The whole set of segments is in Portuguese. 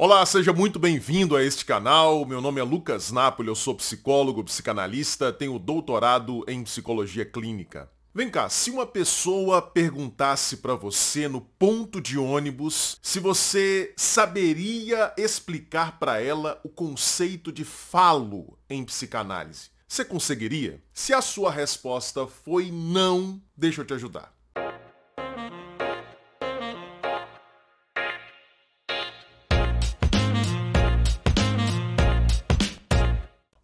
Olá, seja muito bem-vindo a este canal. Meu nome é Lucas Napoli, eu sou psicólogo, psicanalista, tenho doutorado em psicologia clínica. Vem cá, se uma pessoa perguntasse para você no ponto de ônibus se você saberia explicar para ela o conceito de falo em psicanálise, você conseguiria? Se a sua resposta foi não, deixa eu te ajudar.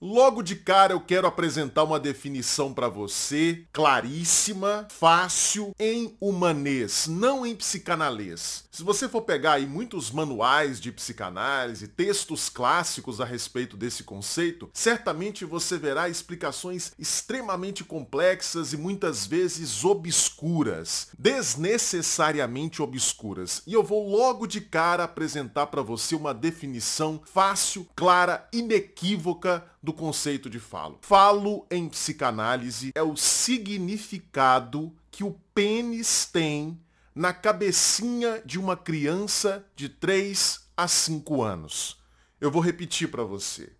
Logo de cara eu quero apresentar uma definição para você, claríssima, fácil, em humanês, não em psicanalês. Se você for pegar aí muitos manuais de psicanálise, textos clássicos a respeito desse conceito, certamente você verá explicações extremamente complexas e muitas vezes obscuras, desnecessariamente obscuras. E eu vou logo de cara apresentar para você uma definição fácil, clara, inequívoca do conceito de falo. Falo em psicanálise é o significado que o pênis tem na cabecinha de uma criança de 3 a 5 anos. Eu vou repetir para você.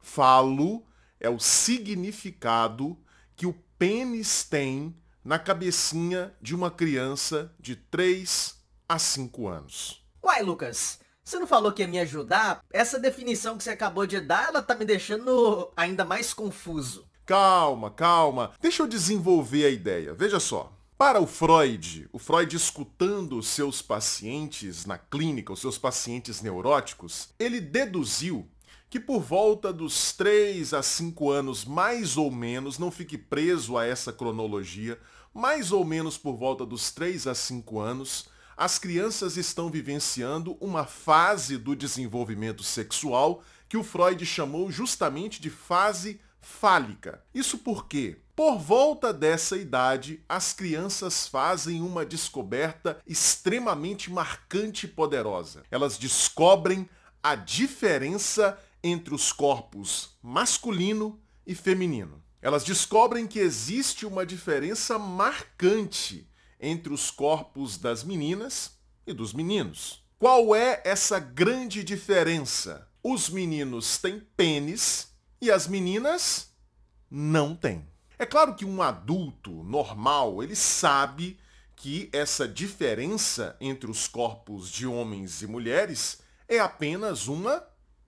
Falo é o significado que o pênis tem na cabecinha de uma criança de 3 a 5 anos. Uai, Lucas, você não falou que ia me ajudar? Essa definição que você acabou de dar, ela tá me deixando ainda mais confuso. Calma, calma. Deixa eu desenvolver a ideia. Veja só. Para o Freud, o Freud escutando os seus pacientes na clínica, os seus pacientes neuróticos, ele deduziu que por volta dos 3 a 5 anos, mais ou menos, não fique preso a essa cronologia, mais ou menos por volta dos 3 a 5 anos, as crianças estão vivenciando uma fase do desenvolvimento sexual que o Freud chamou justamente de fase fálica. Isso porque, por volta dessa idade, as crianças fazem uma descoberta extremamente marcante e poderosa. Elas descobrem a diferença entre os corpos masculino e feminino. Elas descobrem que existe uma diferença marcante entre os corpos das meninas e dos meninos. Qual é essa grande diferença? Os meninos têm pênis e as meninas não têm. É claro que um adulto normal, ele sabe que essa diferença entre os corpos de homens e mulheres é apenas uma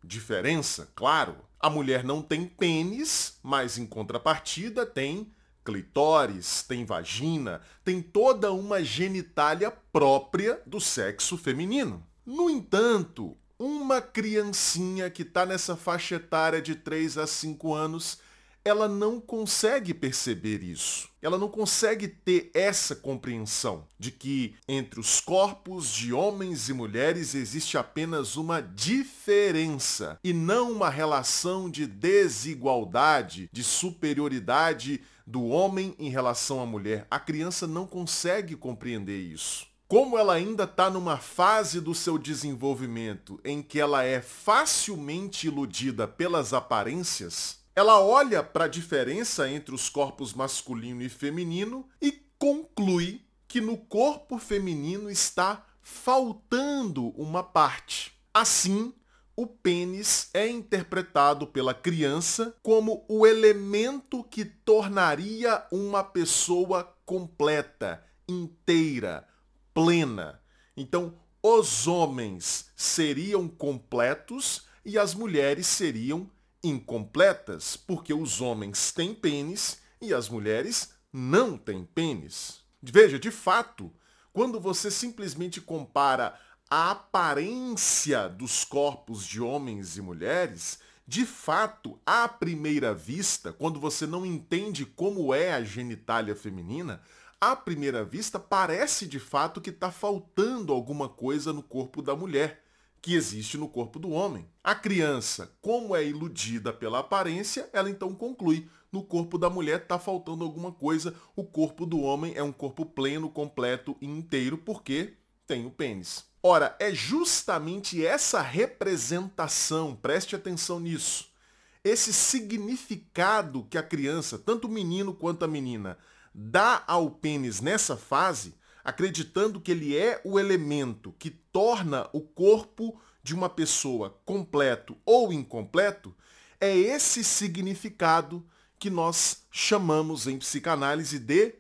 diferença, claro. A mulher não tem pênis, mas em contrapartida tem clitóris, tem vagina, tem toda uma genitália própria do sexo feminino. No entanto, uma criancinha que está nessa faixa etária de 3 a 5 anos, ela não consegue perceber isso. Ela não consegue ter essa compreensão de que entre os corpos de homens e mulheres existe apenas uma diferença e não uma relação de desigualdade, de superioridade do homem em relação à mulher. A criança não consegue compreender isso. Como ela ainda está numa fase do seu desenvolvimento em que ela é facilmente iludida pelas aparências, ela olha para a diferença entre os corpos masculino e feminino e conclui que no corpo feminino está faltando uma parte. Assim, o pênis é interpretado pela criança como o elemento que tornaria uma pessoa completa, inteira, plena. Então, os homens seriam completos e as mulheres seriam incompletas, porque os homens têm pênis e as mulheres não têm pênis. Veja, de fato, quando você simplesmente compara a aparência dos corpos de homens e mulheres, de fato, à primeira vista, quando você não entende como é a genitália feminina, à primeira vista parece de fato que está faltando alguma coisa no corpo da mulher que existe no corpo do homem. A criança, como é iludida pela aparência, ela então conclui: no corpo da mulher está faltando alguma coisa, o corpo do homem é um corpo pleno, completo e inteiro, porque tem o pênis. Ora, é justamente essa representação, preste atenção nisso, esse significado que a criança, tanto o menino quanto a menina, dá ao pênis nessa fase, acreditando que ele é o elemento que torna o corpo de uma pessoa completo ou incompleto, é esse significado que nós chamamos em psicanálise de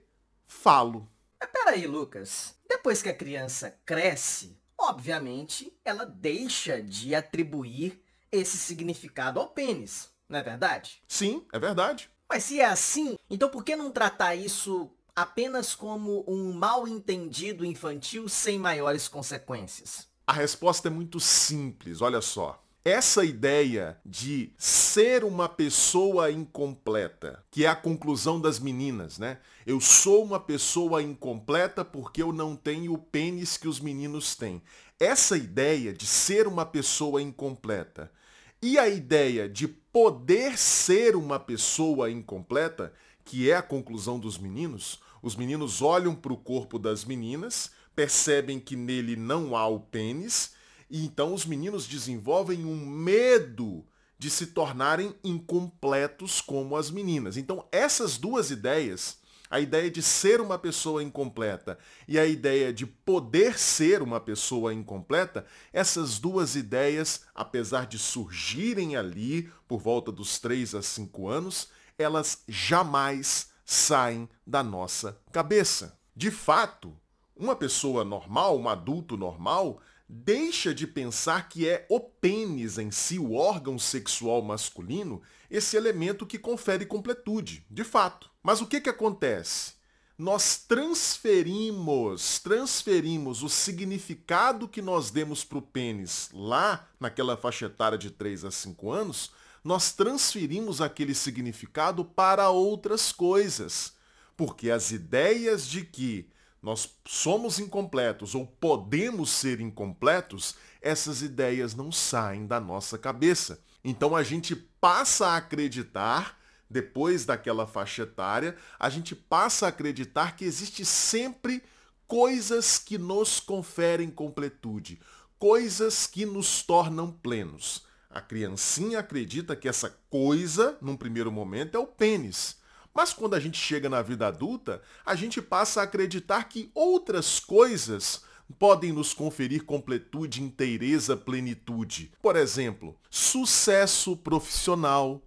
falo. Mas peraí, Lucas. Depois que a criança cresce, obviamente ela deixa de atribuir esse significado ao pênis, não é verdade? Sim, é verdade. Mas se é assim, então por que não tratar isso apenas como um mal entendido infantil sem maiores consequências? A resposta é muito simples, olha só. Essa ideia de ser uma pessoa incompleta, que é a conclusão das meninas, né? Eu sou uma pessoa incompleta porque eu não tenho o pênis que os meninos têm. Essa ideia de ser uma pessoa incompleta e a ideia de poder ser uma pessoa incompleta, que é a conclusão dos meninos, os meninos olham para o corpo das meninas, percebem que nele não há o pênis e então os meninos desenvolvem um medo de se tornarem incompletos como as meninas. Então essas duas ideias, a ideia de ser uma pessoa incompleta e a ideia de poder ser uma pessoa incompleta, essas duas ideias, apesar de surgirem ali por volta dos 3 a 5 anos, elas jamais saem da nossa cabeça. De fato, uma pessoa normal, um adulto normal, deixa de pensar que é o pênis em si, o órgão sexual masculino, esse elemento que confere completude, de fato. Mas o que, que acontece? Nós transferimos, transferimos o significado que nós demos para o pênis lá naquela faixa etária de 3 a 5 anos, nós transferimos aquele significado para outras coisas. Porque as ideias de que nós somos incompletos ou podemos ser incompletos, essas ideias não saem da nossa cabeça. Então a gente passa a acreditar, depois daquela faixa etária, a gente passa a acreditar que existe sempre coisas que nos conferem completude, coisas que nos tornam plenos. A criancinha acredita que essa coisa, num primeiro momento, é o pênis. Mas quando a gente chega na vida adulta, a gente passa a acreditar que outras coisas podem nos conferir completude, inteireza, plenitude. Por exemplo, sucesso profissional.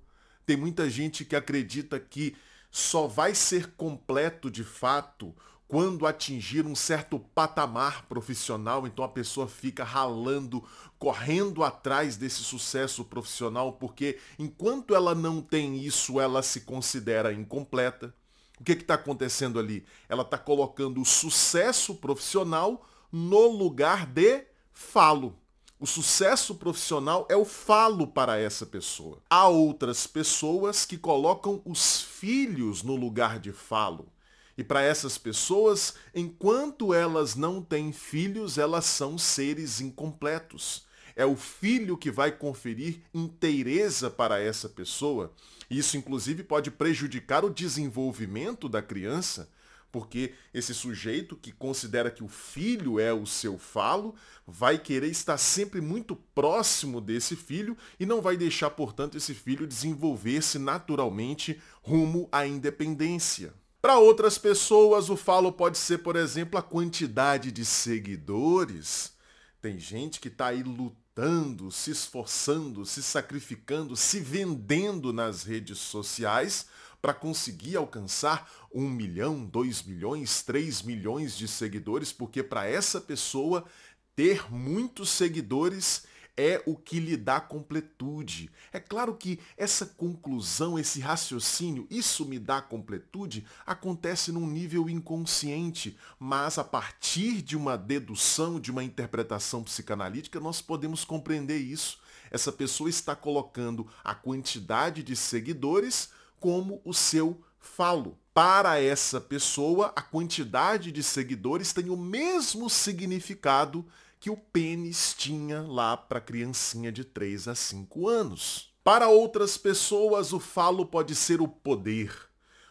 Tem muita gente que acredita que só vai ser completo de fato quando atingir um certo patamar profissional, então a pessoa fica ralando, correndo atrás desse sucesso profissional, porque enquanto ela não tem isso, ela se considera incompleta. O que está acontecendo ali? Ela está colocando o sucesso profissional no lugar de falo. O sucesso profissional é o falo para essa pessoa. Há outras pessoas que colocam os filhos no lugar de falo. E para essas pessoas, enquanto elas não têm filhos, elas são seres incompletos. É o filho que vai conferir inteireza para essa pessoa. Isso, inclusive, pode prejudicar o desenvolvimento da criança, porque esse sujeito que considera que o filho é o seu falo vai querer estar sempre muito próximo desse filho e não vai deixar, portanto, esse filho desenvolver-se naturalmente rumo à independência. Para outras pessoas, o falo pode ser, por exemplo, a quantidade de seguidores. Tem gente que está aí lutando, se esforçando, se sacrificando, se vendendo nas redes sociais para conseguir alcançar um milhão, dois milhões, três milhões de seguidores, porque para essa pessoa ter muitos seguidores é o que lhe dá completude. É claro que essa conclusão, esse raciocínio, isso me dá completude, acontece num nível inconsciente, mas a partir de uma dedução, de uma interpretação psicanalítica, nós podemos compreender isso. Essa pessoa está colocando a quantidade de seguidores como o seu falo. Para essa pessoa, a quantidade de seguidores tem o mesmo significado que o pênis tinha lá para criancinha de 3 a 5 anos. Para outras pessoas, o falo pode ser o poder.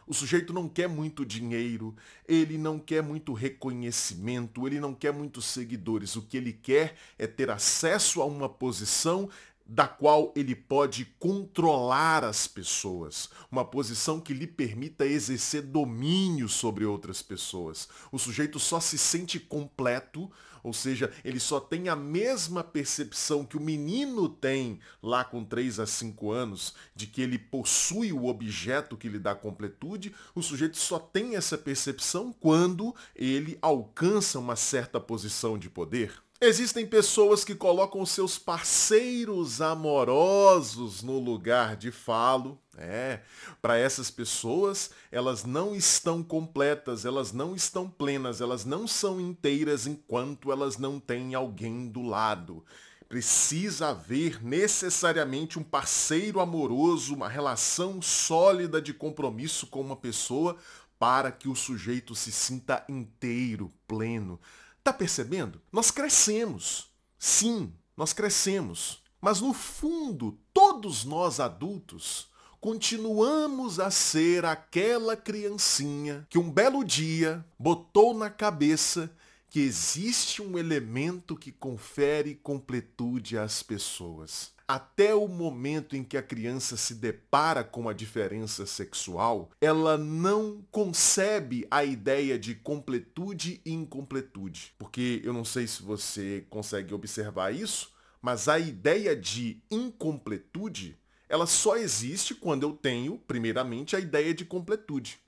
O sujeito não quer muito dinheiro, ele não quer muito reconhecimento, ele não quer muitos seguidores. O que ele quer é ter acesso a uma posição da qual ele pode controlar as pessoas, uma posição que lhe permita exercer domínio sobre outras pessoas. O sujeito só se sente completo ou seja, ele só tem a mesma percepção que o menino tem lá com 3 a 5 anos, de que ele possui o objeto que lhe dá completude, o sujeito só tem essa percepção quando ele alcança uma certa posição de poder. Existem pessoas que colocam seus parceiros amorosos no lugar de falo. É, para essas pessoas, elas não estão completas, elas não estão plenas, elas não são inteiras enquanto elas não têm alguém do lado. Precisa haver necessariamente um parceiro amoroso, uma relação sólida de compromisso com uma pessoa para que o sujeito se sinta inteiro, pleno. Tá percebendo? Nós crescemos. Sim, nós crescemos. Mas no fundo, todos nós adultos continuamos a ser aquela criancinha que um belo dia botou na cabeça que existe um elemento que confere completude às pessoas até o momento em que a criança se depara com a diferença sexual, ela não concebe a ideia de completude e incompletude. Porque eu não sei se você consegue observar isso, mas a ideia de incompletude, ela só existe quando eu tenho, primeiramente, a ideia de completude.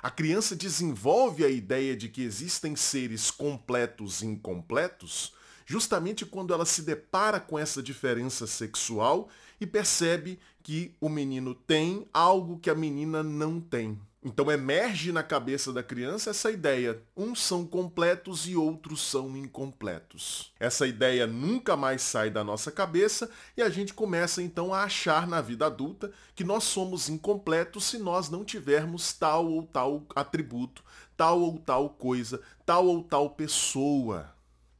A criança desenvolve a ideia de que existem seres completos e incompletos justamente quando ela se depara com essa diferença sexual e percebe que o menino tem algo que a menina não tem. Então emerge na cabeça da criança essa ideia. Uns são completos e outros são incompletos. Essa ideia nunca mais sai da nossa cabeça e a gente começa então a achar na vida adulta que nós somos incompletos se nós não tivermos tal ou tal atributo, tal ou tal coisa, tal ou tal pessoa.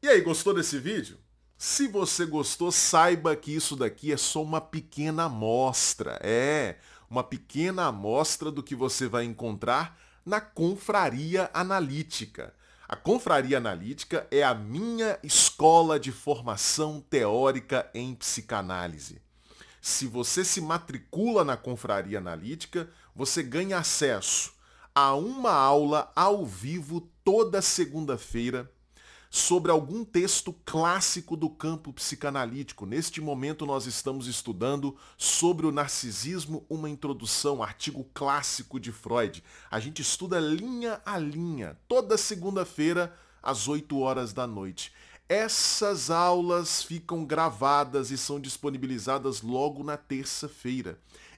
E aí, gostou desse vídeo? Se você gostou, saiba que isso daqui é só uma pequena amostra. É, uma pequena amostra do que você vai encontrar na Confraria Analítica. A Confraria Analítica é a minha escola de formação teórica em psicanálise. Se você se matricula na Confraria Analítica, você ganha acesso a uma aula ao vivo toda segunda-feira sobre algum texto clássico do campo psicanalítico. Neste momento nós estamos estudando sobre o narcisismo, uma introdução, artigo clássico de Freud. A gente estuda linha a linha, toda segunda-feira às 8 horas da noite. Essas aulas ficam gravadas e são disponibilizadas logo na terça-feira.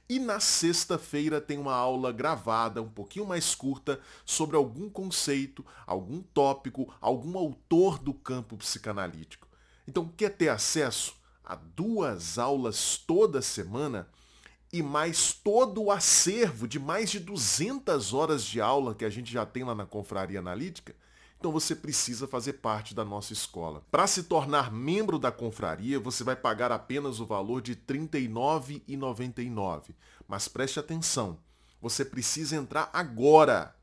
E na sexta-feira tem uma aula gravada, um pouquinho mais curta, sobre algum conceito, algum tópico, algum autor do campo psicanalítico. Então, quer ter acesso a duas aulas toda semana e mais todo o acervo de mais de 200 horas de aula que a gente já tem lá na Confraria Analítica? Então você precisa fazer parte da nossa escola. Para se tornar membro da confraria, você vai pagar apenas o valor de R$ 39,99. Mas preste atenção, você precisa entrar agora,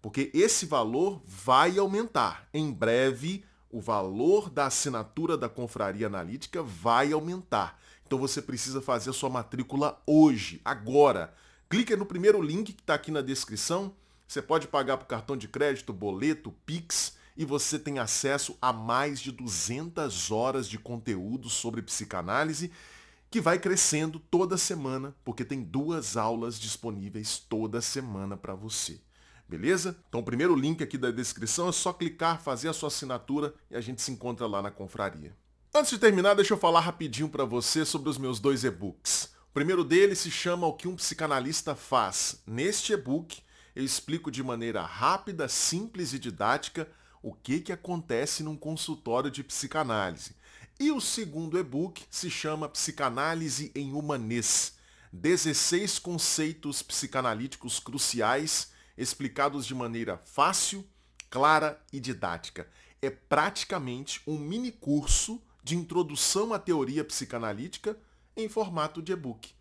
porque esse valor vai aumentar. Em breve, o valor da assinatura da confraria analítica vai aumentar. Então você precisa fazer a sua matrícula hoje, agora. Clique no primeiro link que está aqui na descrição você pode pagar por cartão de crédito, boleto, Pix e você tem acesso a mais de 200 horas de conteúdo sobre psicanálise que vai crescendo toda semana, porque tem duas aulas disponíveis toda semana para você. Beleza? Então o primeiro link aqui da descrição é só clicar, fazer a sua assinatura e a gente se encontra lá na confraria. Antes de terminar, deixa eu falar rapidinho para você sobre os meus dois e-books. O primeiro deles se chama O que um psicanalista faz. Neste e-book, eu explico de maneira rápida, simples e didática o que, que acontece num consultório de psicanálise. E o segundo e-book se chama Psicanálise em Humanês. 16 conceitos psicanalíticos cruciais explicados de maneira fácil, clara e didática. É praticamente um mini curso de introdução à teoria psicanalítica em formato de e-book.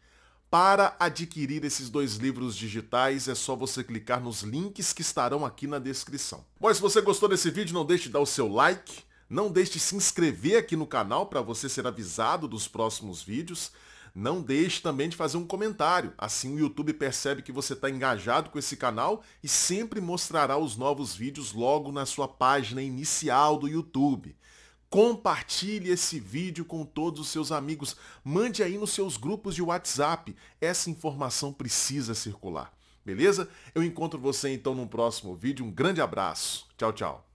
Para adquirir esses dois livros digitais é só você clicar nos links que estarão aqui na descrição. Bom, se você gostou desse vídeo, não deixe de dar o seu like, não deixe de se inscrever aqui no canal para você ser avisado dos próximos vídeos. Não deixe também de fazer um comentário, assim o YouTube percebe que você está engajado com esse canal e sempre mostrará os novos vídeos logo na sua página inicial do YouTube. Compartilhe esse vídeo com todos os seus amigos. Mande aí nos seus grupos de WhatsApp. Essa informação precisa circular. Beleza? Eu encontro você então no próximo vídeo. Um grande abraço. Tchau, tchau.